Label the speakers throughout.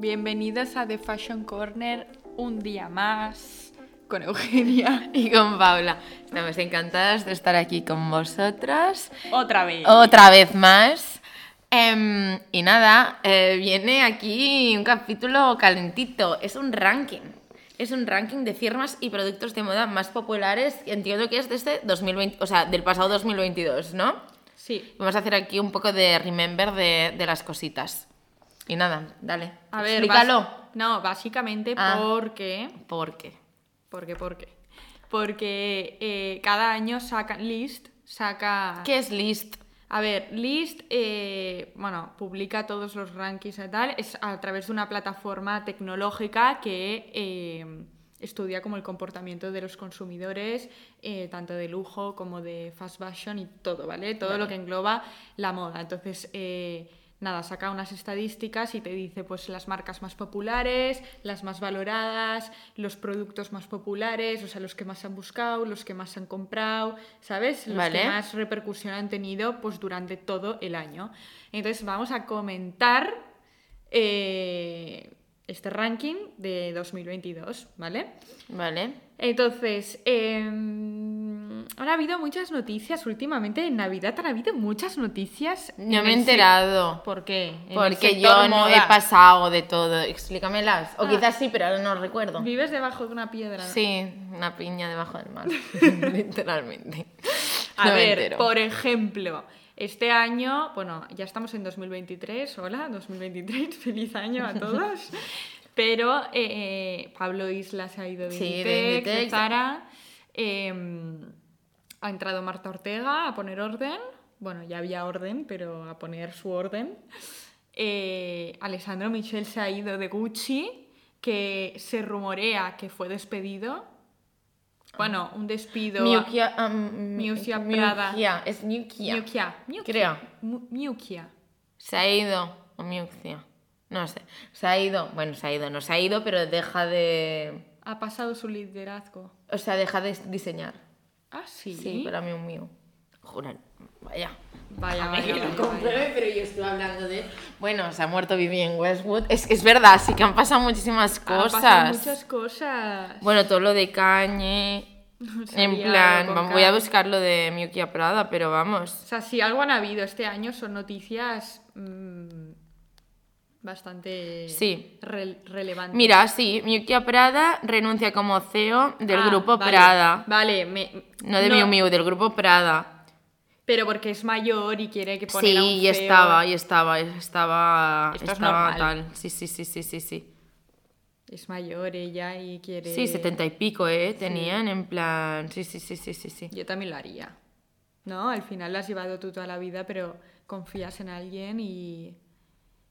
Speaker 1: Bienvenidos a The Fashion Corner un día más con Eugenia.
Speaker 2: Y con Paula. Estamos encantadas de estar aquí con vosotras.
Speaker 1: Otra vez.
Speaker 2: Otra vez más. Em, y nada, eh, viene aquí un capítulo calentito. Es un ranking. Es un ranking de firmas y productos de moda más populares. Entiendo que es desde 2020, o sea, del pasado 2022, ¿no?
Speaker 1: Sí.
Speaker 2: Vamos a hacer aquí un poco de remember de, de las cositas. Y nada, dale.
Speaker 1: A ver,
Speaker 2: explícalo.
Speaker 1: No, básicamente
Speaker 2: Ah.
Speaker 1: porque...
Speaker 2: ¿Por qué?
Speaker 1: ¿Por qué? ¿Por qué? Porque eh, cada año saca... List saca...
Speaker 2: ¿Qué es list?
Speaker 1: A ver, List, eh, bueno, publica todos los rankings y tal, es a través de una plataforma tecnológica que eh, estudia como el comportamiento de los consumidores, eh, tanto de lujo como de fast fashion y todo, ¿vale? Todo lo que engloba la moda. Entonces, nada, saca unas estadísticas y te dice pues las marcas más populares, las más valoradas, los productos más populares, o sea, los que más han buscado, los que más han comprado, ¿sabes? Los
Speaker 2: Vale.
Speaker 1: que más repercusión han tenido pues durante todo el año. Entonces vamos a comentar eh, este ranking de 2022, ¿vale?
Speaker 2: Vale.
Speaker 1: Entonces, em, ahora ha habido muchas noticias últimamente. En Navidad han habido muchas noticias.
Speaker 2: No
Speaker 1: en
Speaker 2: me he enterado.
Speaker 1: ¿Por qué? En
Speaker 2: Porque yo no he pasado de todo. Explícamelas. O
Speaker 1: Ah.
Speaker 2: quizás sí, pero ahora no recuerdo.
Speaker 1: Vives debajo de una piedra. ¿no?
Speaker 2: Sí, una piña debajo del mar. Literalmente.
Speaker 1: A
Speaker 2: No
Speaker 1: ver, por ejemplo, este año, bueno, ya estamos en 2023, hola, 2023, feliz año a todos. Pero eh, Pablo Isla se ha ido de
Speaker 2: Sí, de
Speaker 1: Inditex, de
Speaker 2: Inditex.
Speaker 1: Zara. eh, ha entrado Marta Ortega a poner orden. Bueno, ya había orden, pero a poner su orden. Eh, Alessandro Michel se ha ido de Gucci, que se rumorea que fue despedido. Bueno, un despido.
Speaker 2: Miukia, um,
Speaker 1: Miukia Prada.
Speaker 2: Miukia, es Miukia.
Speaker 1: Miukia. Miukia.
Speaker 2: Creo.
Speaker 1: Miukia.
Speaker 2: Se ha ido. O Miukia. No sé. Se ha ido. Bueno, se ha ido. No se ha ido, pero deja de.
Speaker 1: Ha pasado su liderazgo.
Speaker 2: O sea, deja de diseñar.
Speaker 1: Ah, sí.
Speaker 2: Sí, para mí un mío. Juran. Vaya.
Speaker 1: Vaya,
Speaker 2: Déjame
Speaker 1: vaya,
Speaker 2: que lo compruebe, pero yo estuve hablando de. Bueno, se ha muerto Vivienne Westwood. Es es verdad, sí que han pasado muchísimas cosas.
Speaker 1: pasado muchas cosas.
Speaker 2: Bueno, todo lo de.
Speaker 1: Se ha
Speaker 2: En plan, vamos, voy a buscar lo de Miukia Prada, pero vamos.
Speaker 1: O sea, si algo han habido este año son noticias mm, bastante
Speaker 2: Sí.
Speaker 1: rel- relevantes.
Speaker 2: Mira, sí, Miukia Prada renuncia como CEO del
Speaker 1: Ah,
Speaker 2: grupo
Speaker 1: vale,
Speaker 2: Prada.
Speaker 1: Vale, me-
Speaker 2: No de Miu Miu, del grupo Prada.
Speaker 1: Pero porque es mayor y quiere que poner a un
Speaker 2: Sí, y
Speaker 1: CEO.
Speaker 2: estaba, y estaba, estaba,
Speaker 1: Esto
Speaker 2: estaba tal. Sí, sí, sí, sí, sí, sí.
Speaker 1: Es mayor ella y quiere...
Speaker 2: Sí, setenta y pico, ¿eh? Tenían en plan... Sí, sí, sí, sí, sí, sí.
Speaker 1: Yo también lo haría. ¿No? Al final la has llevado tú toda la vida, pero confías en alguien y,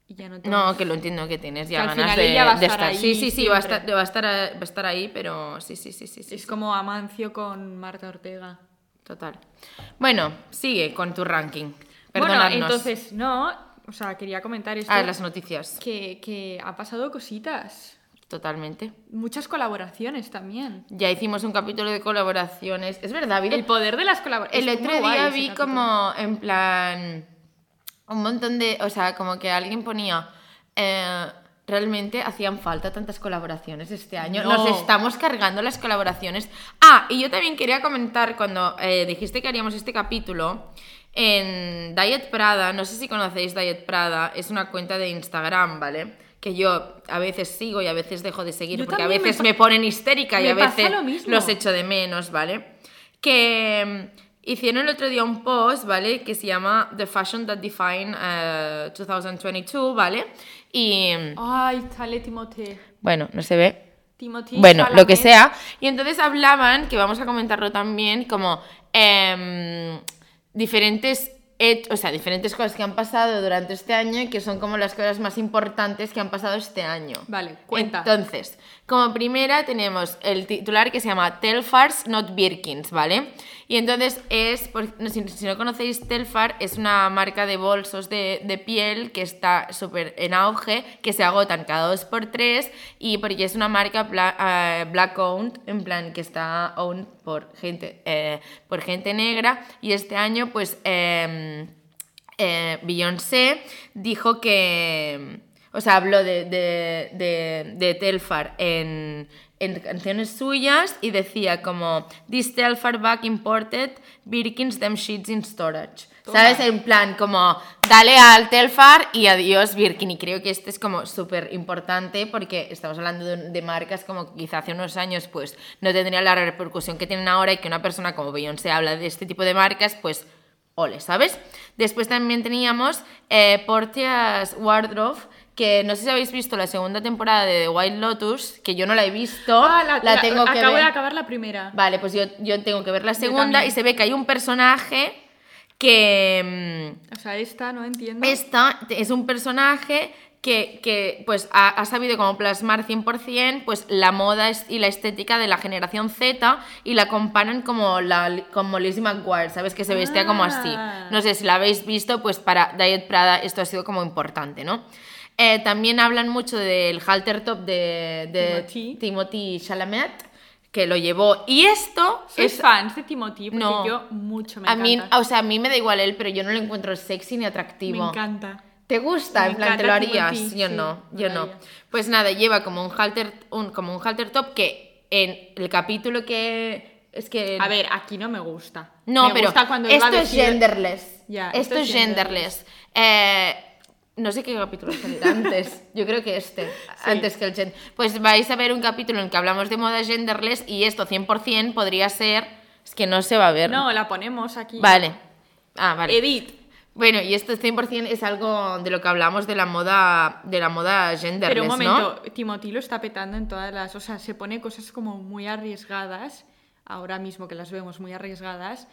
Speaker 1: y ya no te...
Speaker 2: No, que lo entiendo que tienes ya
Speaker 1: Que
Speaker 2: ganas
Speaker 1: final
Speaker 2: de,
Speaker 1: ella va a
Speaker 2: de
Speaker 1: estar
Speaker 2: estar.
Speaker 1: ahí
Speaker 2: Sí, sí, sí, va a estar, va, a estar, va a estar ahí, pero sí, sí, sí, sí. sí
Speaker 1: Es
Speaker 2: sí.
Speaker 1: como Amancio con Marta Ortega.
Speaker 2: Total. Bueno, sigue con tu ranking.
Speaker 1: Bueno, entonces, no, o sea, quería comentar esto.
Speaker 2: Ah, las noticias.
Speaker 1: que, que ha pasado cositas.
Speaker 2: Totalmente.
Speaker 1: Muchas colaboraciones también.
Speaker 2: Ya hicimos un capítulo de colaboraciones. Es verdad, ha habido-
Speaker 1: El poder de las
Speaker 2: El
Speaker 1: colaboraciones.
Speaker 2: otro día vi como, en plan, un montón de, o sea, como que alguien ponía, eh, realmente hacían falta tantas colaboraciones este año.
Speaker 1: No.
Speaker 2: Nos estamos cargando las colaboraciones. Ah, y yo también quería comentar cuando eh, dijiste que haríamos este capítulo. En Diet Prada, no sé si conocéis Diet Prada, es una cuenta de Instagram, ¿vale? Que yo a veces sigo y a veces dejo de seguir
Speaker 1: Yo
Speaker 2: porque a
Speaker 1: me
Speaker 2: veces me, ponen histérica y a veces
Speaker 1: lo
Speaker 2: los echo de menos, ¿vale? Que hicieron el otro día un post, ¿vale? Que se llama The Fashion That Define eh, 2022, ¿vale? Y
Speaker 1: Ay, sale Timothée.
Speaker 2: bueno, no se ve.
Speaker 1: Timothée
Speaker 2: Bueno, lo que sea. Y entonces hablaban, que vamos a comentarlo también, como em, diferentes, o sea, diferentes cosas que han pasado durante este año y que son como las cosas más importantes que han pasado este año.
Speaker 1: Vale, cuenta.
Speaker 2: Entonces, como primera tenemos el titular que se llama Telfars Not Birkins, ¿vale? Y entonces es, si, no conocéis Telfar, es una marca de bolsos de, de piel que está súper en auge, que se agotan cada dos por tres y porque es una marca eh, black owned, en plan que está owned por gente, eh, por gente negra. Y este año pues... em, eh, Beyoncé dijo que, o sea, habló de, de, de, de Telfar en, en canciones suyas y decía como This Telfar back imported Birkins them sheets in storage.
Speaker 1: Toma.
Speaker 2: ¿Sabes? En plan, como dale al Telfar y adiós Birkin. Y creo que este es como súper importante porque estamos hablando de, de marcas como quizá hace unos años pues no tendrían la repercusión que tienen ahora y que una persona como Beyoncé habla de este tipo de marcas, pues ole, ¿sabes? Después también teníamos eh, Portia's Wardrobe, que no sé si habéis visto la segunda temporada de The White Lotus, que yo no la he visto,
Speaker 1: Ah,
Speaker 2: la, tengo que
Speaker 1: acabo
Speaker 2: ver.
Speaker 1: de acabar la primera.
Speaker 2: Vale, pues yo, yo tengo que ver la segunda y se ve que hay un personaje que... mm,
Speaker 1: O sea, esta no entiendo.
Speaker 2: esta es un personaje que, que, pues ha, ha sabido como plasmar 100% pues la moda y la estética de la generación Z y la comparan como la como Lizzie McGuire, ¿sabes? Que se vestía como así.
Speaker 1: Ah.
Speaker 2: No sé si la habéis visto, pues para Diet Prada esto ha sido como importante, ¿no? Eh, también hablan mucho del halter top de, de
Speaker 1: Timothy.
Speaker 2: Timothy Chalamet, que lo llevó. Y esto
Speaker 1: Soy
Speaker 2: es
Speaker 1: fan de Timothy porque
Speaker 2: No.
Speaker 1: yo mucho me
Speaker 2: a
Speaker 1: encanta.
Speaker 2: mí, o sea, a mí me da igual él, pero yo no lo encuentro sexy ni
Speaker 1: me
Speaker 2: atractivo.
Speaker 1: encanta.
Speaker 2: ¿Te gusta?
Speaker 1: Me
Speaker 2: en plan, ¿te lo harías?
Speaker 1: Timothy,
Speaker 2: yo
Speaker 1: sí,
Speaker 2: no,
Speaker 1: me
Speaker 2: yo no.
Speaker 1: haría.
Speaker 2: Pues nada, lleva como un halter, un, como un halter top que en el capítulo que... Es que...
Speaker 1: A ver, aquí no me gusta.
Speaker 2: no,
Speaker 1: me
Speaker 2: pero
Speaker 1: gusta cuando
Speaker 2: esto es genderless.
Speaker 1: Ya,
Speaker 2: esto, es genderless. Eh, no sé qué capítulo salir antes. Yo creo que este, antes que el gen. Pues vais a ver un capítulo en el que hablamos de moda genderless y esto 100% podría ser... Es que no se va a ver.
Speaker 1: No, la ponemos aquí.
Speaker 2: Vale. Ah, vale.
Speaker 1: Edit.
Speaker 2: Bueno, y esto 100% es algo de lo que hablamos de la moda, de la moda genderless,
Speaker 1: Pero un
Speaker 2: ¿no?
Speaker 1: momento, Timothy lo está petando en todas las. O sea, se pone cosas como muy arriesgadas, ahora mismo que las vemos muy arriesgadas,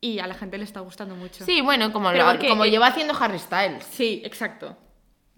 Speaker 1: y a la gente le está gustando mucho.
Speaker 2: Sí, bueno, como, lo- como
Speaker 1: eh,
Speaker 2: lleva haciendo Harry Styles.
Speaker 1: Sí, exacto.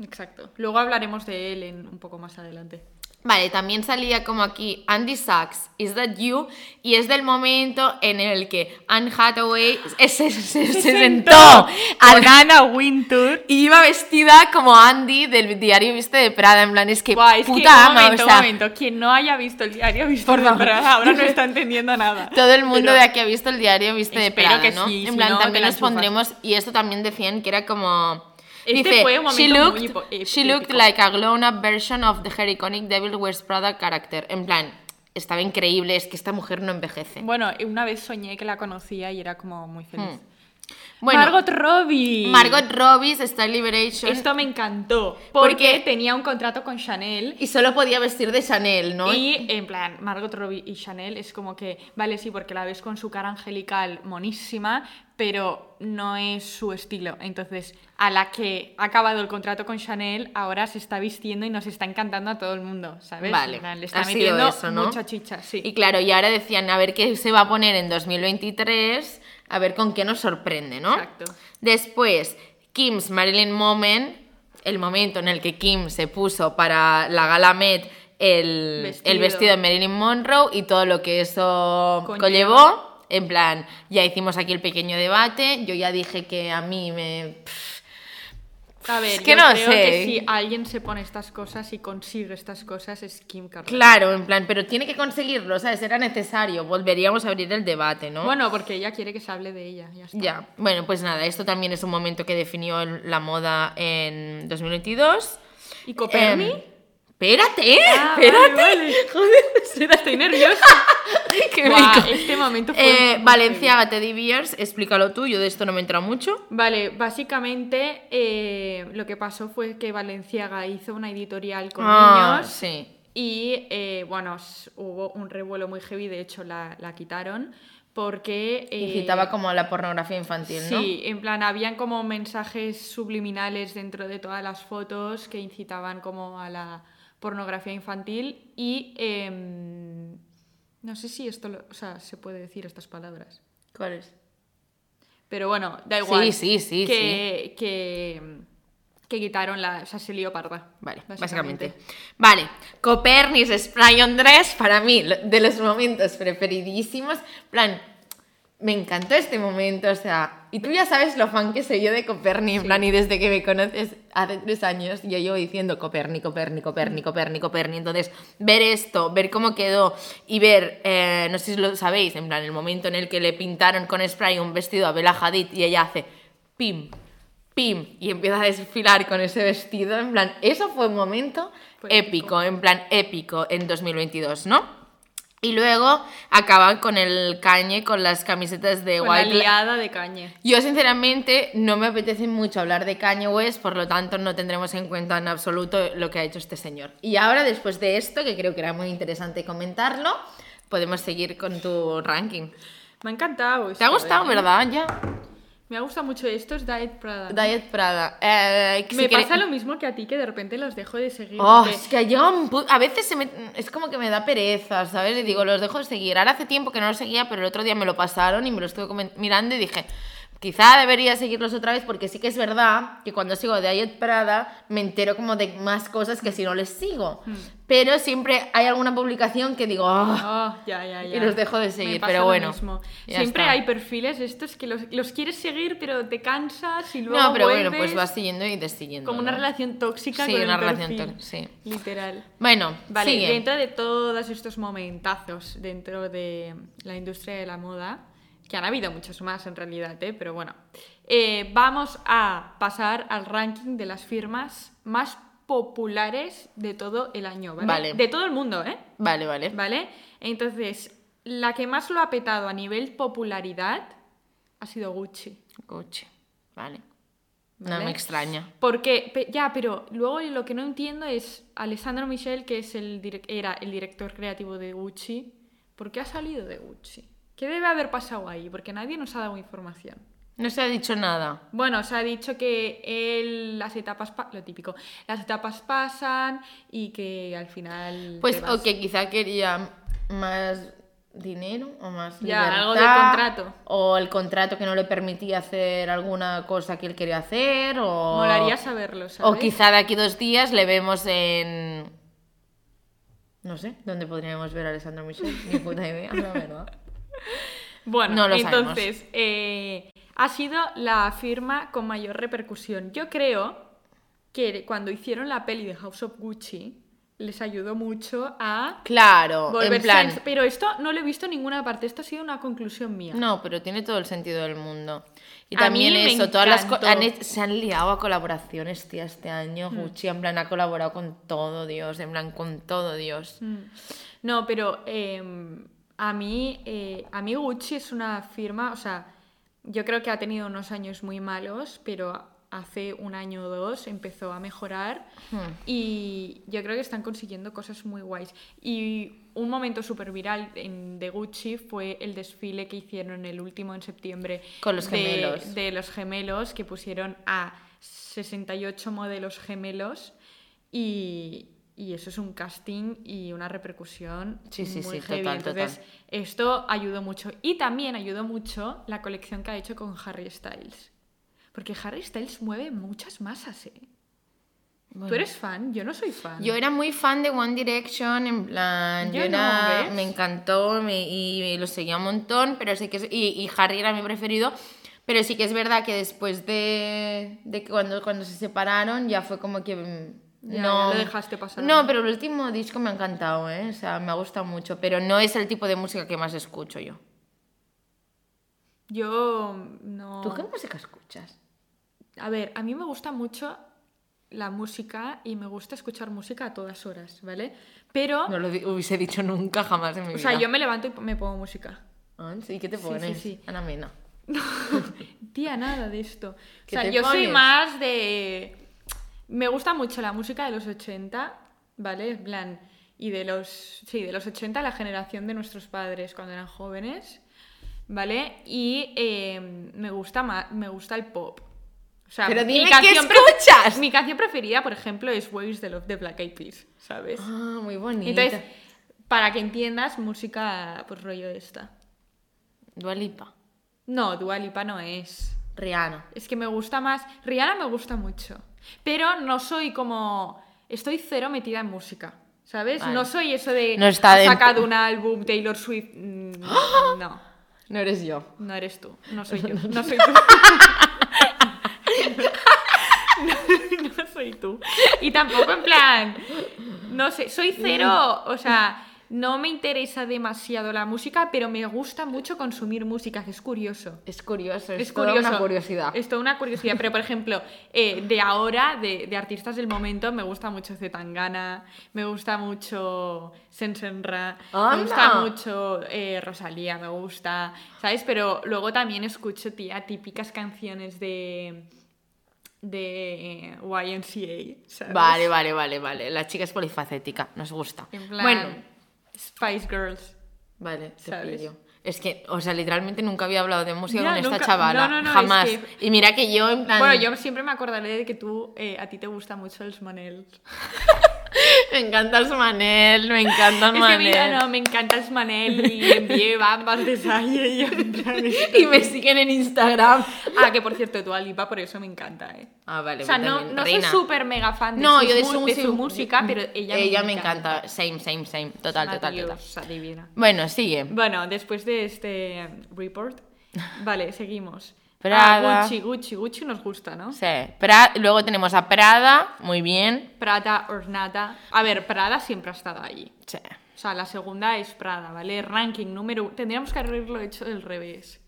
Speaker 1: Exacto. Luego hablaremos de él en, un poco más adelante.
Speaker 2: Vale, también salía como aquí Andy Sachs, Is That You? Y es del momento en el que Anne Hathaway se, se- se- se sentó
Speaker 1: con Anna Wintour.
Speaker 2: y iba vestida como Andy del diario Viste de Prada, en plan, es que
Speaker 1: Guau, es
Speaker 2: puta
Speaker 1: que,
Speaker 2: ama,
Speaker 1: momento,
Speaker 2: o sea,
Speaker 1: momento. Quien no haya visto el diario ha visto
Speaker 2: Por
Speaker 1: de
Speaker 2: favor.
Speaker 1: Prada, ahora no está entendiendo nada.
Speaker 2: Todo el mundo
Speaker 1: Pero-
Speaker 2: de aquí ha visto el diario Viste de Prada,
Speaker 1: que
Speaker 2: ¿no?
Speaker 1: sí,
Speaker 2: en
Speaker 1: si
Speaker 2: plan,
Speaker 1: no, te
Speaker 2: también
Speaker 1: enchufas.
Speaker 2: pondremos, y esto también decían que era como...
Speaker 1: Este
Speaker 2: Dice,
Speaker 1: fue un
Speaker 2: she
Speaker 1: momento
Speaker 2: looked,
Speaker 1: muy hipo- ép-
Speaker 2: she looked
Speaker 1: épico".
Speaker 2: like a grown-up version of the her iconic Devil Wears Prada character. En plan, estaba increíble, es que esta mujer no envejece.
Speaker 1: Bueno, una vez soñé que la conocía y era como muy feliz.
Speaker 2: Hmm. Bueno,
Speaker 1: Margot Robbie.
Speaker 2: Margot Robbie's Style Liberation.
Speaker 1: Esto me encantó.
Speaker 2: ¿Por
Speaker 1: Porque
Speaker 2: qué?
Speaker 1: tenía un contrato con Chanel.
Speaker 2: Y solo podía vestir de Chanel, ¿no?
Speaker 1: Y en plan, Margot Robbie y Chanel es como que, vale, sí, porque la ves con su cara angelical monísima, pero no es su estilo. Entonces, a la que ha acabado el contrato con Chanel, ahora se está vistiendo y nos está encantando a todo el mundo, ¿sabes?
Speaker 2: Vale,
Speaker 1: le está
Speaker 2: ha
Speaker 1: metiendo
Speaker 2: eso, ¿no?
Speaker 1: mucha chicha, sí.
Speaker 2: Y claro, y ahora decían a ver qué se va a poner en 2023, a ver con qué nos sorprende, ¿no?
Speaker 1: Exacto.
Speaker 2: Después, Kim's Marilyn Moment, el momento en el que Kim se puso para la gala Met el
Speaker 1: Vestido.
Speaker 2: el vestido de Marilyn Monroe y todo lo que eso
Speaker 1: Conlleva.
Speaker 2: conllevó. En plan, ya hicimos aquí el pequeño debate, yo ya dije que a mí me...
Speaker 1: A ver,
Speaker 2: Es que
Speaker 1: yo
Speaker 2: no
Speaker 1: creo
Speaker 2: sé.
Speaker 1: que si alguien se pone estas cosas y consigue estas cosas es Kim Kardashian.
Speaker 2: Claro, en plan, pero tiene que conseguirlo, ¿sabes? Era necesario, volveríamos a abrir el debate, ¿no?
Speaker 1: Bueno, porque ella quiere que se hable de ella, ya está.
Speaker 2: Ya, bueno, pues nada, esto también es un momento que definió la moda en 2022.
Speaker 1: ¿Y Coperni?
Speaker 2: Em, espérate,
Speaker 1: Ah,
Speaker 2: espérate.
Speaker 1: vale, vale.
Speaker 2: Joder,
Speaker 1: Espera, estoy nerviosa.
Speaker 2: que me co-
Speaker 1: este momento fue
Speaker 2: Eh, Valenciaga Teddy Bears, explícalo tú, yo de esto no me he enterado mucho.
Speaker 1: Vale, básicamente eh, lo que pasó fue que Valenciaga hizo una editorial con
Speaker 2: Ah,
Speaker 1: niños
Speaker 2: sí.
Speaker 1: y eh, bueno, hubo un revuelo muy heavy, de hecho la, la quitaron porque... eh,
Speaker 2: Incitaba como a la pornografía infantil, ¿no?
Speaker 1: Sí, en plan, habían como mensajes subliminales dentro de todas las fotos que incitaban como a la pornografía infantil y em, no sé si esto, lo- o sea, se puede decir estas palabras.
Speaker 2: ¿Cuál es?
Speaker 1: Pero bueno, da igual.
Speaker 2: sí, sí,
Speaker 1: que, Que, que quitaron la. O sea, se lió parda.
Speaker 2: Vale, básicamente. Vale, Copernis Spray on Dress, para mí, de los momentos preferidísimos. plan, me encantó este momento, o sea, y tú ya sabes lo fan que soy yo de Coperni, en plan, y desde que me conoces hace tres años, yo llevo diciendo Coperni, Coperni, Coperni, Coperni, Coperni. Entonces, ver esto, ver cómo quedó y ver, eh, no sé si lo sabéis, en plan, el momento en el que le pintaron con spray un vestido a Bella Hadid y ella hace pim, ¡pim! Y empieza a desfilar con ese vestido. En plan, eso fue un momento
Speaker 1: Fue
Speaker 2: épico, en plan épico en 2022, ¿no? Y luego acaban con el cañe, con las camisetas de
Speaker 1: Con la
Speaker 2: White
Speaker 1: liada de caña.
Speaker 2: Yo sinceramente no me apetece mucho hablar de Kanye West, por lo tanto no tendremos en cuenta en absoluto lo que ha hecho este señor. Y ahora, después de esto, que creo que era muy interesante comentarlo, podemos seguir con tu ranking.
Speaker 1: Me ha encantado.
Speaker 2: ¿Te ha gustado,
Speaker 1: ¿eh?
Speaker 2: verdad? Ya.
Speaker 1: Me ha gustado mucho esto, es Diet Prada.
Speaker 2: Diet Prada. Eh,
Speaker 1: Me pasa lo mismo que a ti, que de repente los dejo de seguir.
Speaker 2: Oh,
Speaker 1: porque-
Speaker 2: es que llega un pu- A veces se me- es como que me da pereza, ¿sabes? Y digo, los dejo de seguir. Ahora hace tiempo que no los seguía, pero el otro día me lo pasaron y me lo estuve mirando y dije, quizá debería seguirlos otra vez porque sí que es verdad que cuando sigo de Diet Prada me entero como de más cosas que si no les sigo.
Speaker 1: Hmm.
Speaker 2: Pero siempre hay alguna publicación que digo, "Oh",
Speaker 1: Oh, ya, ya, ya.
Speaker 2: Y los dejo de
Speaker 1: Me
Speaker 2: seguir,
Speaker 1: pasa
Speaker 2: pero
Speaker 1: lo
Speaker 2: bueno,
Speaker 1: mismo.
Speaker 2: ya
Speaker 1: Siempre
Speaker 2: está.
Speaker 1: hay perfiles estos que los, los quieres seguir, pero te cansas y luego.
Speaker 2: no, pero bueno, pues
Speaker 1: vuelves
Speaker 2: vas siguiendo y dessiguiendo.
Speaker 1: Como una
Speaker 2: ¿no?
Speaker 1: relación tóxica
Speaker 2: Sí,
Speaker 1: con
Speaker 2: una
Speaker 1: el
Speaker 2: relación tóxica, sí.
Speaker 1: Literal.
Speaker 2: Bueno,
Speaker 1: Vale,
Speaker 2: sigue.
Speaker 1: dentro de todos estos momentazos dentro de la industria de la moda, que han habido muchos más en realidad, ¿eh? pero bueno, eh, vamos a pasar al ranking de las firmas más populares de todo el año, ¿vale?
Speaker 2: Vale.
Speaker 1: De todo el mundo, ¿eh?
Speaker 2: Vale, vale.
Speaker 1: ¿Vale? Entonces, la que más lo ha petado a nivel popularidad ha sido Gucci.
Speaker 2: Gucci. Vale. No me extraña.
Speaker 1: Porque, ya, pero luego lo que no entiendo es Alessandro Michel, que es el era el director creativo de Gucci, ¿por qué ha salido de Gucci? ¿Qué debe haber pasado ahí? Porque nadie nos ha dado información.
Speaker 2: No se ha dicho nada.
Speaker 1: Bueno, se ha dicho que él, las etapas, pa- lo típico, las etapas pasan y que al final...
Speaker 2: Pues, o que quizá quería más dinero o más
Speaker 1: Ya,
Speaker 2: libertad,
Speaker 1: algo de contrato.
Speaker 2: O el contrato que no le permitía hacer alguna cosa que él quería hacer. O,
Speaker 1: Molaría saberlo, ¿sabes?
Speaker 2: o quizá de aquí dos días le vemos en... No sé, ¿dónde podríamos ver a Alessandro Michel? Ni puta idea, la verdad.
Speaker 1: Bueno,
Speaker 2: No lo
Speaker 1: entonces, eh, ha sido la firma con mayor repercusión. Yo creo que cuando hicieron la peli de House of Gucci, les ayudó mucho a
Speaker 2: Claro,
Speaker 1: volverse
Speaker 2: en plan...
Speaker 1: a- Pero esto no lo he visto en ninguna parte, esto ha sido una conclusión mía.
Speaker 2: No, pero tiene todo el sentido del mundo. Y
Speaker 1: A
Speaker 2: también eso, todas las han se han liado a colaboraciones, tía, este año.
Speaker 1: Hmm.
Speaker 2: Gucci, en plan, ha colaborado con todo, Dios, en plan, con todo, Dios.
Speaker 1: Mm. No, pero eh, a mí, eh, a mí Gucci es una firma, o sea, yo creo que ha tenido unos años muy malos, pero hace un año o dos empezó a mejorar
Speaker 2: Hmm.
Speaker 1: y yo creo que están consiguiendo cosas muy guays. Y un momento súper viral en, de Gucci fue el desfile que hicieron el último en septiembre
Speaker 2: Con los
Speaker 1: de-
Speaker 2: gemelos.
Speaker 1: de los gemelos, que pusieron a 68 modelos gemelos y, y eso es un casting y una repercusión
Speaker 2: Sí, sí,
Speaker 1: muy
Speaker 2: sí,
Speaker 1: heavy.
Speaker 2: total,
Speaker 1: Entonces,
Speaker 2: total.
Speaker 1: esto ayudó mucho. Y también ayudó mucho la colección que ha hecho con Harry Styles. Porque Harry Styles mueve muchas masas, ¿eh? ¿Tú eres fan? Yo no soy fan.
Speaker 2: Yo era muy fan de One Direction, en plan, yo,
Speaker 1: Yo no,
Speaker 2: era-
Speaker 1: ¿ves?
Speaker 2: me encantó me- y, lo seguía un montón, pero sí que es- y, y Harry era mi preferido, pero sí que es verdad que después de, de que cuando, cuando se separaron ya fue como que mm,
Speaker 1: Ya,
Speaker 2: no
Speaker 1: ya lo dejaste pasar.
Speaker 2: No, pero el último disco me ha encantado, ¿eh? o sea, me ha gustado mucho, pero no es el tipo de música que más escucho yo.
Speaker 1: Yo no...
Speaker 2: ¿Tú qué música escuchas?
Speaker 1: A ver, a mí me gusta mucho la música y me gusta escuchar música a todas horas, ¿vale? Pero,
Speaker 2: No lo hubiese dicho nunca jamás en mi
Speaker 1: o
Speaker 2: vida.
Speaker 1: sea, yo me levanto y me pongo música.
Speaker 2: Ah, ¿Sí? ¿Qué te
Speaker 1: Sí, sí,
Speaker 2: pones?
Speaker 1: sí.
Speaker 2: Ana Mena.
Speaker 1: Tía, nada de esto. O
Speaker 2: ¿Qué
Speaker 1: sea, yo soy
Speaker 2: pones?
Speaker 1: más de... Me gusta mucho la música de los 80, ¿vale? En plan, y de los... Sí, de los 80, la generación de nuestros padres cuando eran jóvenes, ¿vale? Y eh, me, gusta ma- me gusta el pop. O sea,
Speaker 2: Pero
Speaker 1: mi
Speaker 2: dime qué
Speaker 1: canción pre-
Speaker 2: escuchas.
Speaker 1: Mi canción preferida, por ejemplo, es Waves de Love de Black Eyed Peas, ¿sabes?
Speaker 2: Ah, muy bonita.
Speaker 1: Entonces, para que entiendas, música, pues rollo esta.
Speaker 2: Dua Lipa.
Speaker 1: No, Dua Lipa no es.
Speaker 2: Rihanna.
Speaker 1: Es que me gusta más. Rihanna me gusta mucho. Pero no soy como. Estoy cero metida en música. ¿Sabes?
Speaker 2: Vale.
Speaker 1: No soy eso de.
Speaker 2: No está dentro.
Speaker 1: sacado un álbum Taylor Swift. Mm, No,
Speaker 2: No eres yo.
Speaker 1: no eres tú. No soy yo. No soy tú. No, no soy tú. Y tampoco en plan. No sé, soy cero. O sea, no me interesa demasiado la música, pero me gusta mucho consumir música, que es curioso.
Speaker 2: Es curioso, es,
Speaker 1: Es
Speaker 2: toda
Speaker 1: curioso.
Speaker 2: una curiosidad.
Speaker 1: Es toda una curiosidad. Pero, por ejemplo, eh, de ahora, de, de artistas del momento, me gusta mucho Zetangana, me gusta mucho Sensenra, me gusta mucho eh, Rosalía, me gusta, ¿sabes? Pero luego también escucho, tía, típicas canciones de de eh, YMCA, ¿sabes?
Speaker 2: Vale, vale, vale, vale. La chica es polifacética, nos gusta.
Speaker 1: En plan,
Speaker 2: Bueno,
Speaker 1: Spice Girls.
Speaker 2: vale, te
Speaker 1: ¿sabes?
Speaker 2: pillo. Es que, o sea, literalmente nunca había hablado de música
Speaker 1: Ya,
Speaker 2: con esta chavala.
Speaker 1: no, no, no,
Speaker 2: jamás.
Speaker 1: es que-
Speaker 2: Y mira que yo, en plan.
Speaker 1: Bueno, yo siempre me acordaré de que tú, eh, a ti te gusta mucho el Smanel.
Speaker 2: Me encanta el Manel, me encanta el
Speaker 1: Es que
Speaker 2: Manel.
Speaker 1: mira, no, me encanta el Smanel y envié bambas de Salle y
Speaker 2: Y me siguen en Instagram.
Speaker 1: Ah, que por cierto, tu Alipa por eso me encanta, ¿eh.
Speaker 2: Ah, vale,
Speaker 1: O sea, no, no soy súper mega fan de,
Speaker 2: No,
Speaker 1: sus
Speaker 2: yo de su,
Speaker 1: de su música, pero ella,
Speaker 2: ella me encanta. Same, same, same. Total,
Speaker 1: Una
Speaker 2: total, total.
Speaker 1: diosa divina.
Speaker 2: Bueno, sigue.
Speaker 1: Bueno, después de este report, vale, seguimos.
Speaker 2: Prada.
Speaker 1: Ah, Gucci, Gucci, Gucci nos gusta, ¿no?
Speaker 2: Sí. Pra- Luego tenemos a Prada, muy bien.
Speaker 1: Prada, Ornata. A ver, Prada siempre ha estado allí.
Speaker 2: Sí.
Speaker 1: O sea, la segunda es Prada, ¿vale? Ranking número... Tendríamos que haberlo hecho del revés.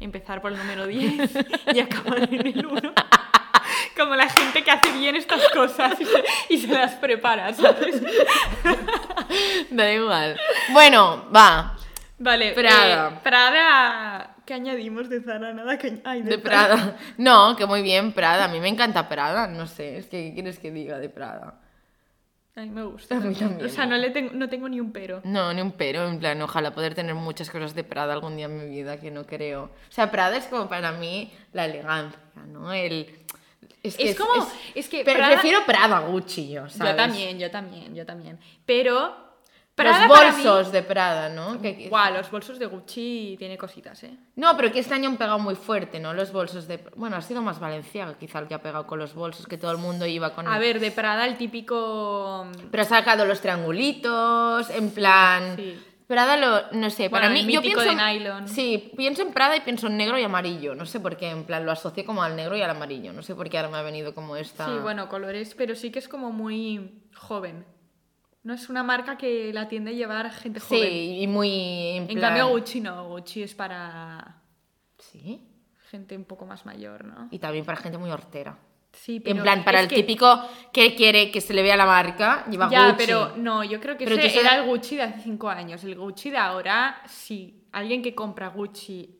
Speaker 1: Empezar por el número 10 y acabar en el 1. Como la gente que hace bien estas cosas y se, y se las prepara, ¿sabes?
Speaker 2: Da igual. Bueno, va.
Speaker 1: Vale,
Speaker 2: Prada.
Speaker 1: eh, Prada... ¿Qué añadimos de Zara? Nada que... Ay,
Speaker 2: De Prada. No, que muy bien, Prada. A mí me encanta Prada. No sé, es que ¿qué quieres que diga de Prada?
Speaker 1: A mí me gusta.
Speaker 2: A mí también.
Speaker 1: O sea, no, le tengo, no tengo ni un pero.
Speaker 2: No, ni un pero, en plan, ojalá poder tener muchas cosas de Prada algún día en mi vida, que no creo. O sea, Prada es como para mí la elegancia, ¿no? El...
Speaker 1: Es como- es que
Speaker 2: pero
Speaker 1: Prada-
Speaker 2: prefiero Prada a Gucci, yo, ¿sabes?
Speaker 1: Yo también, yo también, yo también. Pero...
Speaker 2: Los
Speaker 1: Prada mí-
Speaker 2: bolsos de Prada, ¿no? Que-
Speaker 1: Guau, los bolsos de Gucci tiene cositas, ¿eh?
Speaker 2: No, pero que este año han pegado muy fuerte, ¿no? Los bolsos de... Bueno, ha sido más Valenciaga quizá el que ha pegado con los bolsos, que todo el mundo iba con...
Speaker 1: A ver, de Prada el típico...
Speaker 2: Pero ha sacado los triangulitos, en plan...
Speaker 1: Sí.
Speaker 2: Prada lo... No sé, para
Speaker 1: el
Speaker 2: mí... Yo pienso...
Speaker 1: de nylon.
Speaker 2: Sí, pienso en Prada y pienso en negro y amarillo. No sé por qué, en plan, lo asocié como al negro y al amarillo. No sé por qué ahora me ha venido como esta...
Speaker 1: Sí, bueno, colores, pero sí que es como muy joven. No es una marca que la tiende a llevar gente
Speaker 2: Sí,
Speaker 1: joven.
Speaker 2: y muy... En,
Speaker 1: En
Speaker 2: plan-
Speaker 1: cambio Gucci no, Gucci es para
Speaker 2: Sí.
Speaker 1: gente un poco más mayor, ¿no?
Speaker 2: Y también para gente muy hortera.
Speaker 1: Sí, pero
Speaker 2: En plan, para el
Speaker 1: que-
Speaker 2: típico que quiere que se le vea la marca, lleva
Speaker 1: Ya,
Speaker 2: Gucci.
Speaker 1: pero no, yo creo que
Speaker 2: Pero
Speaker 1: ese era el Gucci de hace cinco años. El Gucci de ahora, sí. Alguien que compra Gucci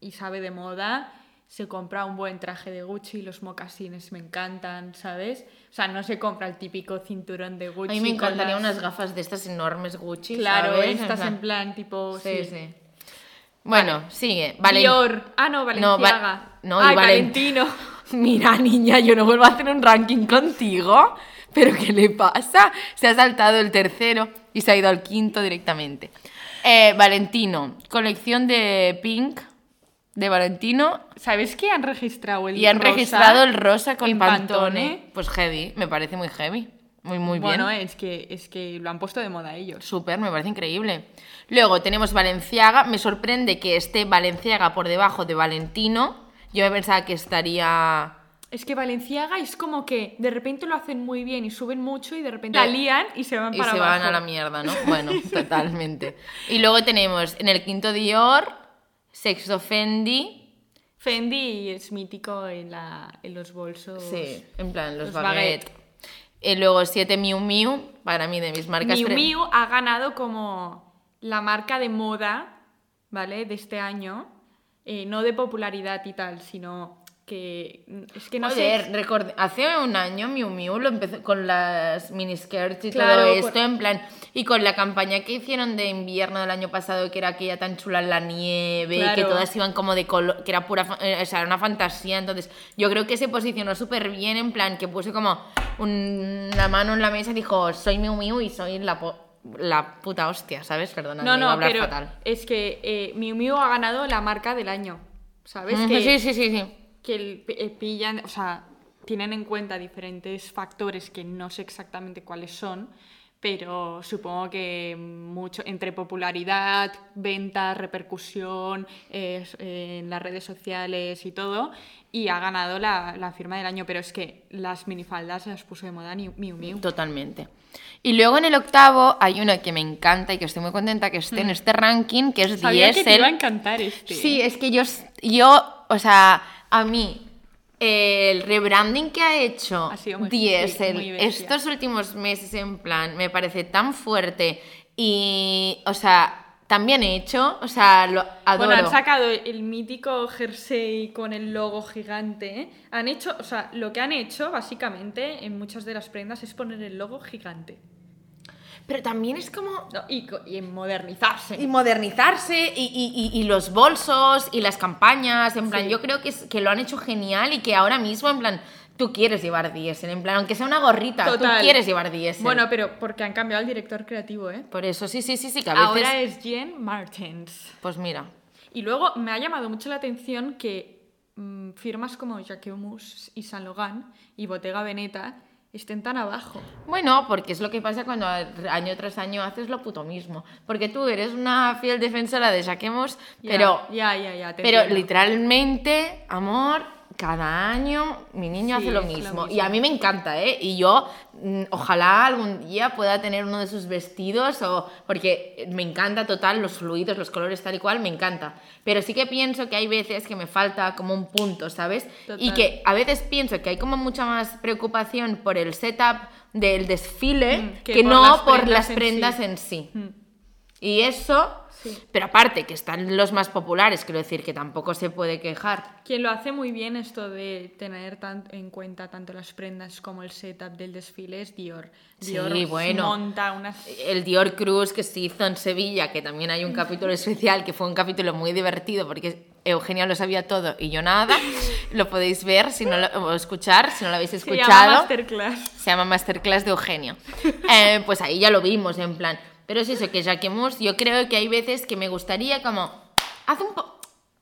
Speaker 1: y sabe de moda, se compra un buen traje de Gucci, los mocasines me encantan, ¿sabes? O sea, no se compra el típico cinturón de Gucci.
Speaker 2: A mí me encantaría
Speaker 1: las-
Speaker 2: unas gafas de estas enormes Gucci,
Speaker 1: Claro,
Speaker 2: ¿sabes?
Speaker 1: estás en plan tipo...
Speaker 2: Sí,
Speaker 1: sí.
Speaker 2: sí. Bueno, sigue. Vale.
Speaker 1: Dior. Ah, no,
Speaker 2: No,
Speaker 1: Valenciaga.
Speaker 2: Va- no,
Speaker 1: Ay, Valentino.
Speaker 2: Mira, niña, yo no vuelvo a hacer un ranking contigo. ¿Pero qué le pasa? Se ha saltado el tercero y se ha ido al quinto directamente. Eh, Valentino, colección de Pink de Valentino
Speaker 1: ¿Sabes que han registrado el
Speaker 2: y han
Speaker 1: rosa
Speaker 2: registrado el rosa con
Speaker 1: en
Speaker 2: Pantone. Pues heavy, me parece muy heavy. Muy, muy bien.
Speaker 1: Bueno, es que, es que lo han puesto de moda ellos.
Speaker 2: Súper, me parece increíble. Luego tenemos Valenciaga. Me sorprende que esté Valenciaga por debajo de Valentino. Yo me pensaba que estaría...
Speaker 1: Es que Valenciaga es como que de repente lo hacen muy bien y suben mucho y de repente la lían y se van
Speaker 2: Y
Speaker 1: para
Speaker 2: se
Speaker 1: abajo.
Speaker 2: van a la mierda, ¿no? Bueno, totalmente. Y luego tenemos en el quinto Dior, Sexto Fendi.
Speaker 1: Fendi es mítico en, la, en los bolsos.
Speaker 2: Sí, en plan, los,
Speaker 1: Los
Speaker 2: baguette. Y luego siete Miu Miu, para mí de mis marcas...
Speaker 1: Miu Miu ha ganado como la marca de moda, ¿vale? De este año. Eh, no de popularidad y tal, sino que... Es que no
Speaker 2: Joder,
Speaker 1: sé...
Speaker 2: record- hace un año Miu Miu lo empezó con las miniskirts y
Speaker 1: Claro,
Speaker 2: todo
Speaker 1: por-
Speaker 2: esto, en plan, y con la campaña que hicieron de invierno del año pasado, que era aquella tan chula en la nieve, y que
Speaker 1: Claro.
Speaker 2: todas iban como de color, que era pura, eh, o sea, era una fantasía, entonces yo creo que se posicionó súper bien, en plan, que puso como un- una mano en la mesa y dijo, soy Miu Miu y soy la, po- la puta hostia, ¿sabes? Perdona,
Speaker 1: No, no,
Speaker 2: hablar
Speaker 1: pero
Speaker 2: fatal.
Speaker 1: es que eh, Miu Miu ha ganado la marca del año, ¿sabes? Que,
Speaker 2: Sí, sí, sí, sí.
Speaker 1: Que eh, pillan, o sea, tienen en cuenta diferentes factores que no sé exactamente cuáles son, pero supongo que mucho entre popularidad, ventas, repercusión eh, en las redes sociales y todo, y ha ganado la, la, firma del año, pero es que las minifaldas se las puso de moda Miu Miu.
Speaker 2: Totalmente. Y luego en el octavo hay una que me encanta y que estoy muy contenta que esté en este ranking, que es
Speaker 1: Sabía
Speaker 2: Diesel.
Speaker 1: que te iba a encantar este.
Speaker 2: Sí, es que yo, yo, o sea, a mí el rebranding que ha hecho
Speaker 1: Ha sido muy-
Speaker 2: Diesel
Speaker 1: muy bestia.
Speaker 2: estos últimos meses en plan me parece tan fuerte y, o sea, tan bien hecho, o sea, lo adoro.
Speaker 1: Bueno, han sacado el mítico jersey con el logo gigante. ¿eh? Han hecho, o sea, lo que han hecho básicamente en muchas de las prendas es poner el logo gigante.
Speaker 2: Pero también es como
Speaker 1: No, y, modernizarse.
Speaker 2: y modernizarse y, y- y- y los bolsos y las campañas, en plan,
Speaker 1: Sí.
Speaker 2: yo creo que, es- que lo han hecho genial y que ahora mismo, en plan, tú quieres llevar diésel, en plan, aunque sea una gorrita,
Speaker 1: Total.
Speaker 2: tú quieres llevar diésel.
Speaker 1: Bueno, pero porque han cambiado el director creativo, ¿eh?
Speaker 2: por eso, sí, sí, sí, sí, que a veces...
Speaker 1: Ahora es Jen Martens.
Speaker 2: Pues mira,
Speaker 1: Y luego me ha llamado mucho la atención que mm, firmas como Jacquemus y Saint Laurent y Bottega Veneta estén tan abajo.
Speaker 2: Bueno, porque es lo que pasa cuando año tras año haces lo puto mismo. Porque tú eres una fiel defensora de Saquemos,
Speaker 1: Ya,
Speaker 2: pero,
Speaker 1: ya, ya, ya. te
Speaker 2: pero
Speaker 1: entiendo.
Speaker 2: literalmente, amor, cada año mi niño
Speaker 1: Sí,
Speaker 2: hace lo
Speaker 1: es lo
Speaker 2: mismo. Y
Speaker 1: mismo.
Speaker 2: a mí me encanta, ¿eh? Y yo, mm, ojalá algún día pueda tener uno de sus vestidos, o porque me encanta total los fluidos, los colores tal y cual, me encanta. Pero sí que pienso que hay veces que me falta como un punto, ¿sabes? Y
Speaker 1: Total.
Speaker 2: que a veces pienso que hay como mucha más preocupación por el setup del desfile
Speaker 1: Mm,
Speaker 2: que,
Speaker 1: que por
Speaker 2: no
Speaker 1: las
Speaker 2: por
Speaker 1: prendas
Speaker 2: las
Speaker 1: en
Speaker 2: prendas
Speaker 1: sí.
Speaker 2: en sí.
Speaker 1: Mm.
Speaker 2: Y eso,
Speaker 1: Sí.
Speaker 2: pero aparte que están los más populares, quiero decir que tampoco se puede quejar.
Speaker 1: Quien lo hace muy bien esto de tener tan- en cuenta tanto las prendas como el setup del desfile es Dior.
Speaker 2: Sí,
Speaker 1: Dior
Speaker 2: bueno.
Speaker 1: monta unas...
Speaker 2: El Dior Cruz que se hizo en Sevilla, que también hay un capítulo especial, que fue un capítulo muy divertido porque Eugenia lo sabía todo y yo nada. Lo podéis ver si no lo, o escuchar si no lo habéis
Speaker 1: Se llama
Speaker 2: escuchado.
Speaker 1: Masterclass.
Speaker 2: Se llama Masterclass de Eugenia. Eh, pues ahí ya lo vimos, en plan. Pero es eso, que Jacquemus, yo creo que hay veces que me gustaría como. Haz un poco.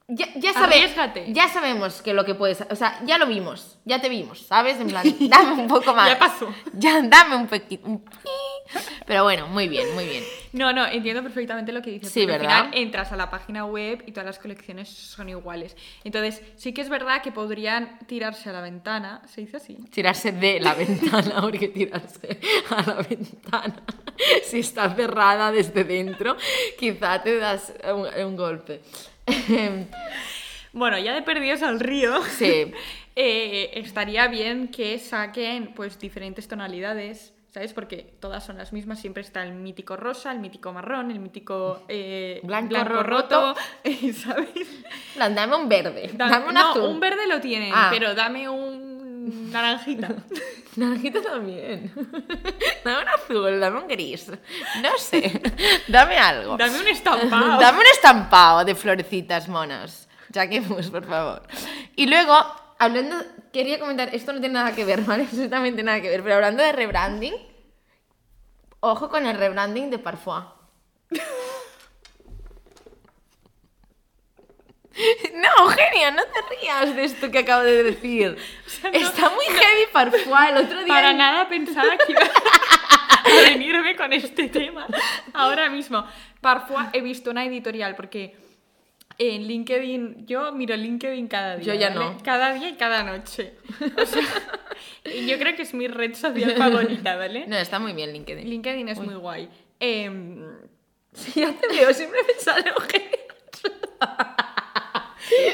Speaker 2: Ya, ya, sabe- ya sabemos que lo que puedes. O sea, ya lo vimos. Ya te vimos, ¿sabes? En plan, dame un poco más.
Speaker 1: Ya pasó.
Speaker 2: Ya, dame un poquito. un. Pero bueno, muy bien, muy bien.
Speaker 1: No, no, entiendo perfectamente lo que dices.
Speaker 2: Sí, ¿verdad?
Speaker 1: Al final entras a la página web y todas las colecciones son iguales. Entonces, sí que es verdad que podrían tirarse a la ventana. ¿Se dice así?
Speaker 2: Tirarse de la ventana, porque tirarse a la ventana. Si está cerrada desde dentro, quizá te das un, un golpe.
Speaker 1: Bueno, ya de perdidos al río.
Speaker 2: Sí.
Speaker 1: eh, estaría bien que saquen pues diferentes tonalidades, ¿sabes? Porque todas son las mismas, siempre está el mítico rosa, el mítico marrón, el mítico eh,
Speaker 2: Blanco roto.
Speaker 1: ¿sabes?
Speaker 2: dame un verde,
Speaker 1: Da-
Speaker 2: dame un
Speaker 1: no,
Speaker 2: azul.
Speaker 1: un verde lo tienen,
Speaker 2: Ah.
Speaker 1: pero dame un naranjita.
Speaker 2: Naranjita también. Dame un azul, dame un gris. No sé. Dame algo.
Speaker 1: Dame un estampado.
Speaker 2: Dame un estampado de florecitas monas. Jacquemus, por favor. Y luego, hablando, quería comentar, esto no tiene nada que ver, ¿vale? Absolutamente nada que ver, pero hablando de rebranding, ojo con el rebranding de Parfois. No, Eugenia, no te rías de esto que acabo de decir.
Speaker 1: sea, no-
Speaker 2: Está muy heavy Parfois. El otro día
Speaker 1: Para nada pensaba que iba a venirme con este tema ahora mismo. Parfois he visto una editorial porque en LinkedIn, yo miro LinkedIn cada día.
Speaker 2: Yo ya
Speaker 1: ¿vale?
Speaker 2: no.
Speaker 1: Cada día y cada noche. O sea, yo creo que es mi red social favorita, ¿vale?
Speaker 2: No, está muy bien LinkedIn.
Speaker 1: LinkedIn es muy guay. Em,
Speaker 2: Sí, ya te veo, siempre me sale Eugenia.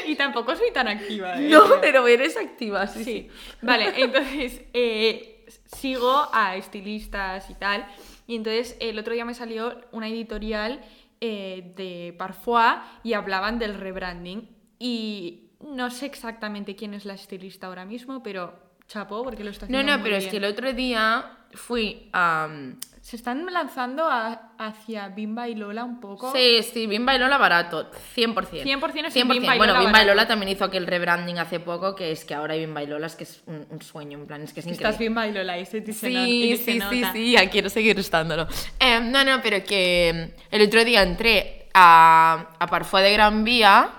Speaker 1: Y tampoco soy tan activa. ¿eh?
Speaker 2: No, pero eres activa, sí, sí.
Speaker 1: Vale, entonces eh, sigo a estilistas y tal. Y entonces el otro día me salió una editorial eh, de Parfois y hablaban del rebranding. Y no sé exactamente quién es la estilista ahora mismo, pero chapó porque lo está
Speaker 2: No,
Speaker 1: haciendo
Speaker 2: no,
Speaker 1: muy
Speaker 2: pero es que el otro día fui a...
Speaker 1: Se están lanzando a- hacia Bimba y Lola un poco.
Speaker 2: Sí, sí, Bimba y Lola barato, 100%.
Speaker 1: 100% es un Bimba y
Speaker 2: Bueno,
Speaker 1: Lola
Speaker 2: Bimba y. Lola también hizo aquel rebranding hace poco, que es que ahora hay Bimba y Lola, es que es un, un sueño, en plan, es que es increíble.
Speaker 1: Estás Bimba y Lola y se, y se no-
Speaker 2: Sí,
Speaker 1: se
Speaker 2: sí, sí,
Speaker 1: nota.
Speaker 2: sí, ya quiero seguir estándolo. Eh, no, no, pero que mm, el otro día entré a, a Parfois de Gran Vía,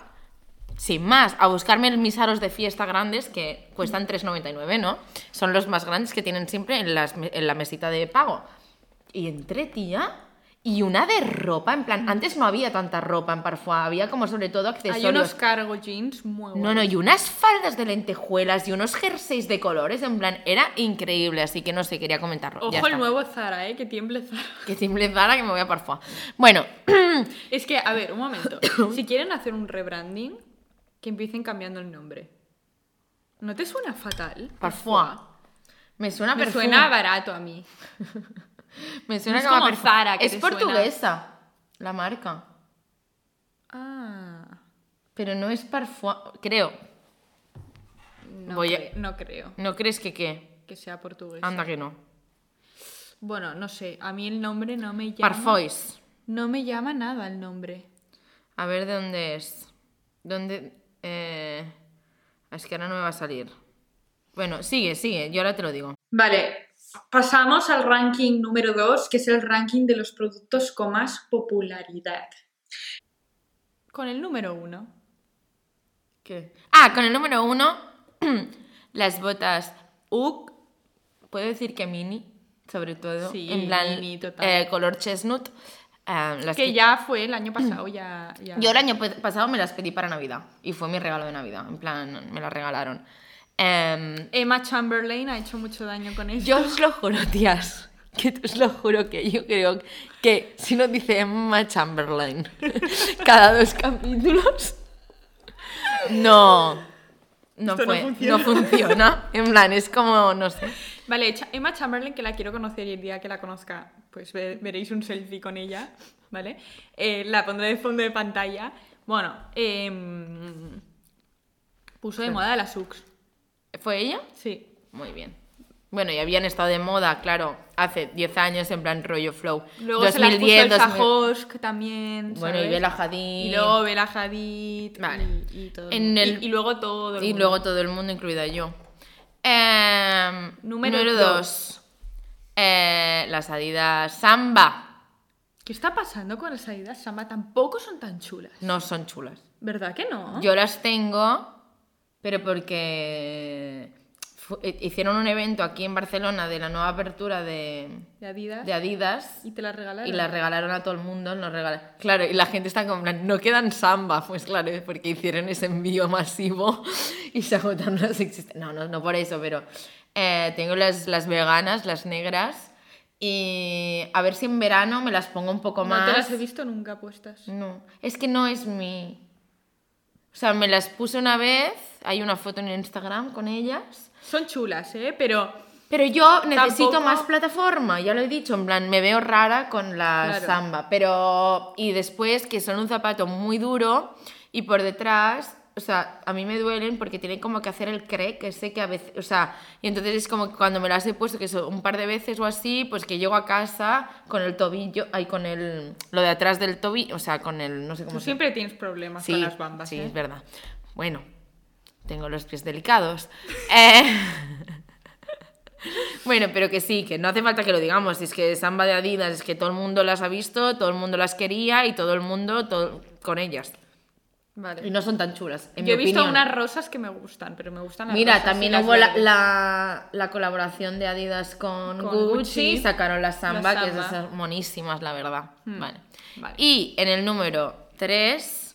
Speaker 2: sin más, a buscarme mis aros de fiesta grandes que cuestan 3,99, ¿no? Son los más grandes que tienen siempre en, las en la mesita de pago. Y entré, tía, y una de ropa, en plan, antes no había tanta ropa en Parfois, había como sobre todo accesorios.
Speaker 1: Hay unos cargo jeans muy buenos.
Speaker 2: No, no, y unas faldas de lentejuelas y unos jerseys de colores, en plan, era increíble, así que no sé, quería comentarlo.
Speaker 1: Ojo el nuevo Zara, ¿eh? Que tiemble Zara.
Speaker 2: Que simple Zara que me voy a Parfois. Bueno,
Speaker 1: Es que, a ver, un momento. si quieren hacer un rebranding, que empiecen cambiando el nombre. ¿No te suena fatal?
Speaker 2: Parfois. Me suena
Speaker 1: Me
Speaker 2: perfume.
Speaker 1: suena barato a mí.
Speaker 2: Me suena
Speaker 1: Es
Speaker 2: como.
Speaker 1: Zara, que
Speaker 2: Es
Speaker 1: te suena.
Speaker 2: portuguesa, la marca.
Speaker 1: Ah.
Speaker 2: Pero no es Parfois, creo.
Speaker 1: No,
Speaker 2: Voy a-
Speaker 1: no creo
Speaker 2: ¿No crees que qué?
Speaker 1: que sea portugués.
Speaker 2: Anda que no.
Speaker 1: Bueno, no sé. A mí el nombre no me llama.
Speaker 2: Parfois.
Speaker 1: No me llama nada el nombre.
Speaker 2: A ver de dónde es. ¿Dónde? Eh... Es que ahora no me va a salir. Bueno, sigue, sigue, yo ahora te lo digo.
Speaker 1: Vale, pasamos al ranking número 2, que es el ranking de los productos con más popularidad. Con el número 1.
Speaker 2: ¿Qué? Ah, con el número uno, las botas UG, puedo decir que mini, sobre todo,
Speaker 1: Sí,
Speaker 2: en plan
Speaker 1: mini, total.
Speaker 2: eh, color chestnut. eh, las
Speaker 1: Que ya fue el año pasado, ya. ya-
Speaker 2: Yo el año pasado me las pedí para Navidad y fue mi regalo de Navidad, en plan, me las regalaron. Em,
Speaker 1: Emma Chamberlain ha hecho mucho daño con esto.
Speaker 2: yo os lo juro, tías, que os lo juro que yo creo que si no dice Emma Chamberlain cada dos capítulos, no, no,
Speaker 1: no funciona.
Speaker 2: no funciona. En plan, es como, no sé.
Speaker 1: Vale, Emma Chamberlain, que la quiero conocer y el día que la conozca, pues ve- veréis un selfie con ella, ¿vale? Eh, la pondré de fondo de pantalla. Bueno, em, puso de
Speaker 2: Sí.
Speaker 1: moda las UX.
Speaker 2: ¿Fue ella?
Speaker 1: Sí.
Speaker 2: Muy bien. Bueno, y habían estado de moda, claro, hace 10 años en plan rollo flow.
Speaker 1: Luego se las puso el
Speaker 2: 2000.
Speaker 1: Sajosk también.
Speaker 2: Bueno, y. Bella Hadid.
Speaker 1: Y luego Bella Hadid.
Speaker 2: Vale.
Speaker 1: Y, y todo.
Speaker 2: En el-
Speaker 1: y, y luego todo. el
Speaker 2: Y
Speaker 1: mundo.
Speaker 2: luego todo el mundo, incluida yo. Em,
Speaker 1: Número
Speaker 2: número
Speaker 1: dos.
Speaker 2: 2. las Adidas Samba.
Speaker 1: ¿Qué está pasando con las Adidas Samba? Tampoco son tan chulas.
Speaker 2: No son chulas.
Speaker 1: ¿Verdad que no?
Speaker 2: Yo las tengo, pero porque eh, hicieron un evento aquí en Barcelona de la nueva apertura de,
Speaker 1: De Adidas.
Speaker 2: de Adidas.
Speaker 1: Y te las regalaron.
Speaker 2: Y las regalaron a todo el mundo, nos regala- Claro, y la gente está como, no quedan samba, pues claro, es porque hicieron ese envío masivo y se agotaron las existentes. No, no, no por eso, pero eh, tengo las, las veganas, las negras, y a ver si en verano me las pongo un poco
Speaker 1: No
Speaker 2: más.
Speaker 1: te las he visto nunca puestas.
Speaker 2: No, es que no es mi... O sea, me las puse una vez, hay una foto en Instagram con ellas.
Speaker 1: Son chulas, ¿eh? Pero
Speaker 2: Pero yo necesito
Speaker 1: Tampoco-
Speaker 2: más plataforma, ya lo he dicho, en plan, me veo rara con la
Speaker 1: Claro.
Speaker 2: samba, pero... Y después que son un zapato muy duro y por detrás, o sea, a mí me duelen porque tienen como que hacer el cre, que sé que a veces, o sea, y entonces es como que cuando me las he puesto, que son un par de veces o así, pues que llego a casa con el tobillo, ahí con el, lo de atrás del tobillo, o sea, con el, no sé cómo
Speaker 1: tú
Speaker 2: se
Speaker 1: siempre tienes problemas
Speaker 2: Sí,
Speaker 1: con las bambas,
Speaker 2: sí,
Speaker 1: ¿eh?
Speaker 2: es verdad. Bueno, tengo los pies delicados. Eh, bueno, pero que sí, que no hace falta que lo digamos. Es que Samba de Adidas, es que todo el mundo las ha visto, todo el mundo las quería y todo el mundo todo- con ellas.
Speaker 1: Vale.
Speaker 2: Y no son tan chulas. En
Speaker 1: Yo he
Speaker 2: mi
Speaker 1: visto
Speaker 2: opinión.
Speaker 1: unas rosas que me gustan, pero me gustan las
Speaker 2: Mira,
Speaker 1: rosas y
Speaker 2: también
Speaker 1: las
Speaker 2: hubo la,
Speaker 1: verdes.
Speaker 2: la- la colaboración de Adidas con,
Speaker 1: Con
Speaker 2: Gucci,
Speaker 1: Gucci,
Speaker 2: sacaron la samba, que
Speaker 1: Samba.
Speaker 2: esas son monísimas, la verdad. Vale.
Speaker 1: vale.
Speaker 2: Y en el número 3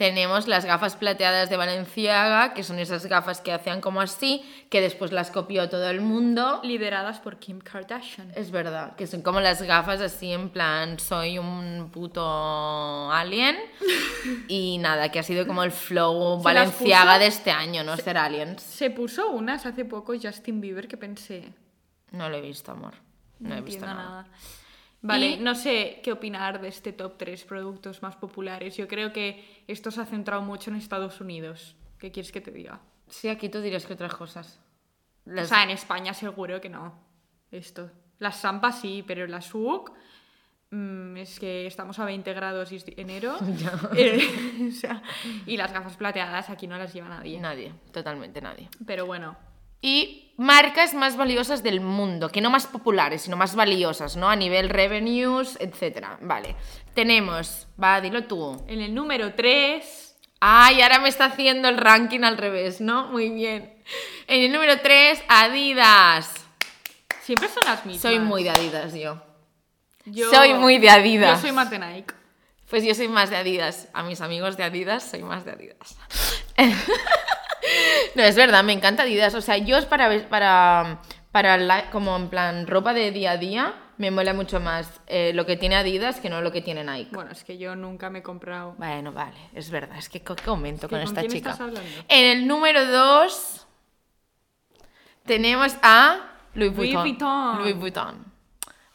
Speaker 2: tenemos las gafas plateadas de Valenciaga, que son esas gafas que hacían como así, que después las copió todo el mundo.
Speaker 1: Lideradas por Kim Kardashian.
Speaker 2: Es verdad, que son como las gafas así en plan, soy un puto alien. y nada, que ha sido como el flow
Speaker 1: ¿Se
Speaker 2: Valenciaga de este año, ¿no? Ser aliens.
Speaker 1: Se puso unas hace poco Justin Bieber que pensé.
Speaker 2: No lo he visto, amor. No,
Speaker 1: No,
Speaker 2: he visto nada.
Speaker 1: Vale,
Speaker 2: Y-
Speaker 1: no sé qué opinar de este top 3 productos más populares. Yo creo que esto se ha centrado mucho en Estados Unidos. ¿Qué quieres que te diga?
Speaker 2: Sí, aquí tú dirías que otras cosas. Las-
Speaker 1: O sea, en España seguro que no. Esto. Las Sampa sí, pero las UC. mm, es que estamos a 20 grados y es enero. Eh, o sea, y las gafas plateadas aquí no las lleva nadie.
Speaker 2: Nadie, totalmente nadie.
Speaker 1: Pero bueno,
Speaker 2: Y marcas más valiosas del mundo, que no más populares, sino más valiosas, ¿no? A nivel revenues, etcétera. Vale. Tenemos, va, dilo tú.
Speaker 1: en el número 3.
Speaker 2: Ay, ahora me está haciendo el ranking al revés, ¿no? Muy bien. En el número 3, Adidas.
Speaker 1: Siempre son las mismas.
Speaker 2: Soy muy de Adidas yo.
Speaker 1: Yo-
Speaker 2: Soy muy de Adidas.
Speaker 1: Yo soy más de Nike.
Speaker 2: Pues yo soy más de Adidas. A mis amigos de Adidas soy más de Adidas. no, es verdad, me encanta Adidas. O sea, yo es para, para, para la- como en plan ropa de día a día, me mola mucho más eh, lo que tiene Adidas que no lo que tiene Nike.
Speaker 1: Bueno, es que yo nunca me he comprado.
Speaker 2: Bueno, vale, es verdad. Es que qué momento
Speaker 1: que
Speaker 2: con
Speaker 1: ¿con
Speaker 2: esta
Speaker 1: quién
Speaker 2: chica.
Speaker 1: estás hablando?
Speaker 2: En el número 2 tenemos a Louis. Vuitton. Louis Vuitton,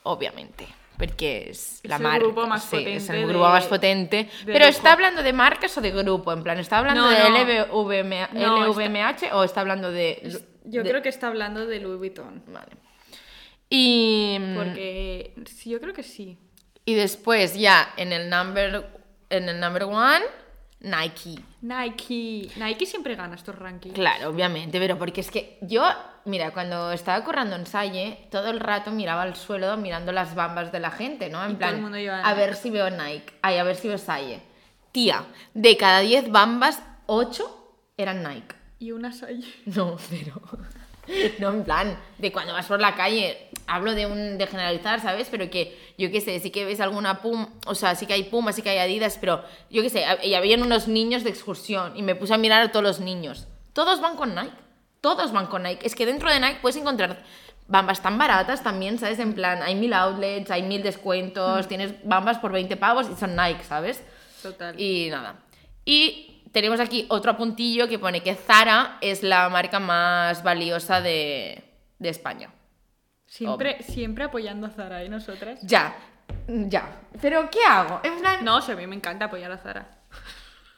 Speaker 2: obviamente. Porque es, la
Speaker 1: el
Speaker 2: marca.
Speaker 1: grupo más
Speaker 2: sí, es el grupo
Speaker 1: de-
Speaker 2: más potente. Pero
Speaker 1: lujo.
Speaker 2: ¿está hablando de marcas o de grupo? En plan, ¿está hablando
Speaker 1: No,
Speaker 2: de
Speaker 1: no.
Speaker 2: LVMH,
Speaker 1: No,
Speaker 2: LVMH o está hablando de.
Speaker 1: Yo
Speaker 2: de-
Speaker 1: creo que está hablando de Louis Vuitton.
Speaker 2: Vale. Y.
Speaker 1: Porque sí, yo creo que sí.
Speaker 2: Y después, ya en el number, en el number one, Nike.
Speaker 1: Nike. Nike siempre gana estos rankings.
Speaker 2: Claro, obviamente, pero porque es que yo, mira, cuando estaba currando en Salle, todo el rato miraba al suelo mirando las bambas de la gente, ¿no? En
Speaker 1: Y
Speaker 2: plan, a
Speaker 1: Nike.
Speaker 2: ver si veo Nike, ay, a ver si veo Salle. Tía, de cada 10 bambas, 8 eran Nike.
Speaker 1: Y una Salle.
Speaker 2: No, pero. No, en plan, de cuando vas por la calle, hablo de un de generalizar, ¿sabes? Pero que, yo qué sé, sí que ves alguna pum, o sea, sí que hay Puma, sí que hay Adidas, pero yo qué sé, y habían unos niños de excursión y me puse a mirar a todos los niños. Todos van con Nike, todos van con Nike. Es que dentro de Nike puedes encontrar bambas tan baratas también, ¿sabes? En plan, hay mil outlets, hay mil descuentos, tienes bambas por 20 pavos y son Nike, ¿sabes?
Speaker 1: Total.
Speaker 2: Y nada. Y tenemos aquí otro apuntillo que pone que Zara es la marca más valiosa de, de España.
Speaker 1: Siempre, siempre apoyando a Zara y nosotras.
Speaker 2: Ya, ya. Pero ¿qué hago? En plan...
Speaker 1: No, o sea, a mí me encanta apoyar a Zara.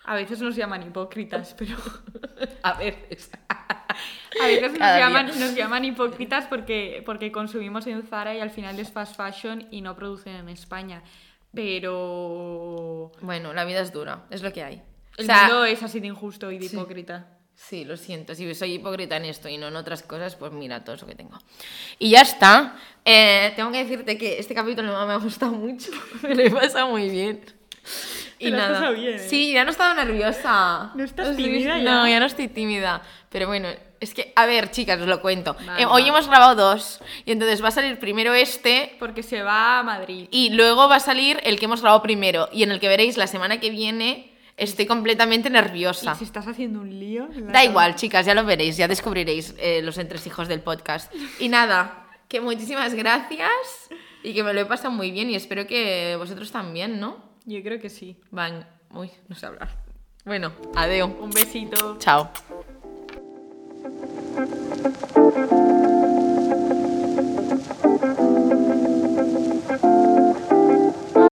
Speaker 1: A veces nos llaman hipócritas, pero.
Speaker 2: A veces.
Speaker 1: A veces nos llaman, nos llaman hipócritas porque, porque consumimos en Zara y al final es fast fashion y no producen en España. Pero.
Speaker 2: Bueno, la vida es dura, es lo que hay. O
Speaker 1: El
Speaker 2: sea,
Speaker 1: mundo es así de injusto y de hipócrita.
Speaker 2: Sí, lo siento. Si soy hipócrita en esto y no en otras cosas, pues mira todo eso que tengo. Y ya está. Eh, tengo que decirte que este capítulo me ha gustado mucho. Me lo he pasado muy bien.
Speaker 1: Lo has pasado bien, ¿eh?
Speaker 2: Sí, ya no he estado nerviosa.
Speaker 1: ¿No estás tímida
Speaker 2: No,
Speaker 1: ya?
Speaker 2: ya no estoy tímida. Pero bueno, es que, a ver, chicas, os lo cuento. Eh, hoy hemos grabado dos. Y entonces va a salir primero este.
Speaker 1: Porque se va a Madrid.
Speaker 2: Y luego va a salir el que hemos grabado primero. Y en el que veréis la semana que viene. Estoy completamente nerviosa.
Speaker 1: Y si estás haciendo un lío.
Speaker 2: Da igual, chicas, ya lo veréis, ya descubriréis eh, los entresijos del podcast. Y nada, que muchísimas gracias y que me lo he pasado muy bien y espero que vosotros también, ¿no?
Speaker 1: Yo creo que sí.
Speaker 2: Van, uy, no sé hablar. Bueno, adeo.
Speaker 1: Un besito.
Speaker 2: Chao.